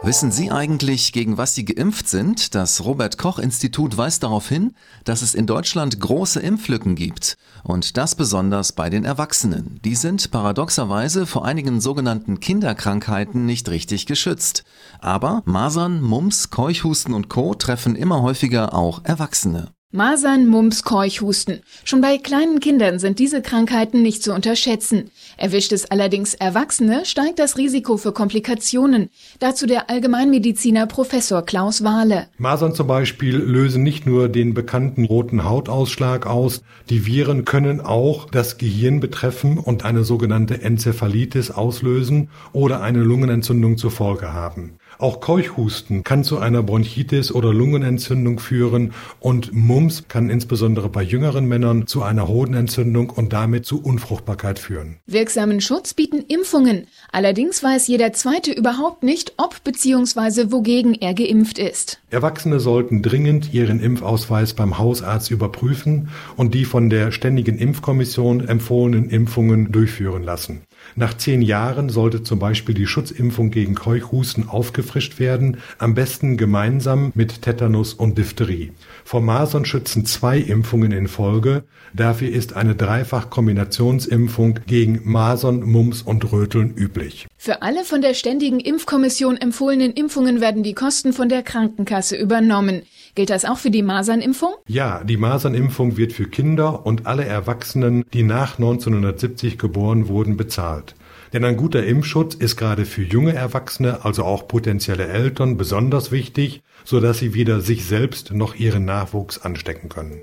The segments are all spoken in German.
Wissen Sie eigentlich, gegen was Sie geimpft sind? Das Robert Koch Institut weist darauf hin, dass es in Deutschland große Impflücken gibt. Und das besonders bei den Erwachsenen. Die sind paradoxerweise vor einigen sogenannten Kinderkrankheiten nicht richtig geschützt. Aber Masern, Mumps, Keuchhusten und Co. treffen immer häufiger auch Erwachsene. Masern, Mumps, Keuchhusten. Schon bei kleinen Kindern sind diese Krankheiten nicht zu unterschätzen. Erwischt es allerdings Erwachsene, steigt das Risiko für Komplikationen. Dazu der Allgemeinmediziner Professor Klaus Wahle. Masern zum Beispiel lösen nicht nur den bekannten roten Hautausschlag aus, die Viren können auch das Gehirn betreffen und eine sogenannte Enzephalitis auslösen oder eine Lungenentzündung zur Folge haben. Auch Keuchhusten kann zu einer Bronchitis oder Lungenentzündung führen und Mumps kann insbesondere bei jüngeren Männern zu einer Hodenentzündung und damit zu Unfruchtbarkeit führen. Wirksamen Schutz bieten Impfungen. Allerdings weiß jeder Zweite überhaupt nicht, ob bzw. wogegen er geimpft ist. Erwachsene sollten dringend ihren Impfausweis beim Hausarzt überprüfen und die von der Ständigen Impfkommission empfohlenen Impfungen durchführen lassen. Nach zehn Jahren sollte zum Beispiel die Schutzimpfung gegen Keuchhusten aufgefrischt werden, am besten gemeinsam mit Tetanus und Diphtherie. Vor Masern schützen zwei Impfungen in Folge. Dafür ist eine Dreifach-Kombinationsimpfung gegen Masern, Mumps und Röteln üblich. Für alle von der Ständigen Impfkommission empfohlenen Impfungen werden die Kosten von der Krankenkasse übernommen. Gilt das auch für die Masernimpfung? Ja, die Masernimpfung wird für Kinder und alle Erwachsenen, die nach 1970 geboren wurden, bezahlt. Denn ein guter Impfschutz ist gerade für junge Erwachsene, also auch potenzielle Eltern, besonders wichtig, so dass sie weder sich selbst noch ihren Nachwuchs anstecken können.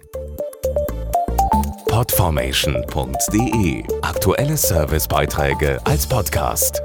Podformation.de Aktuelle Servicebeiträge als Podcast.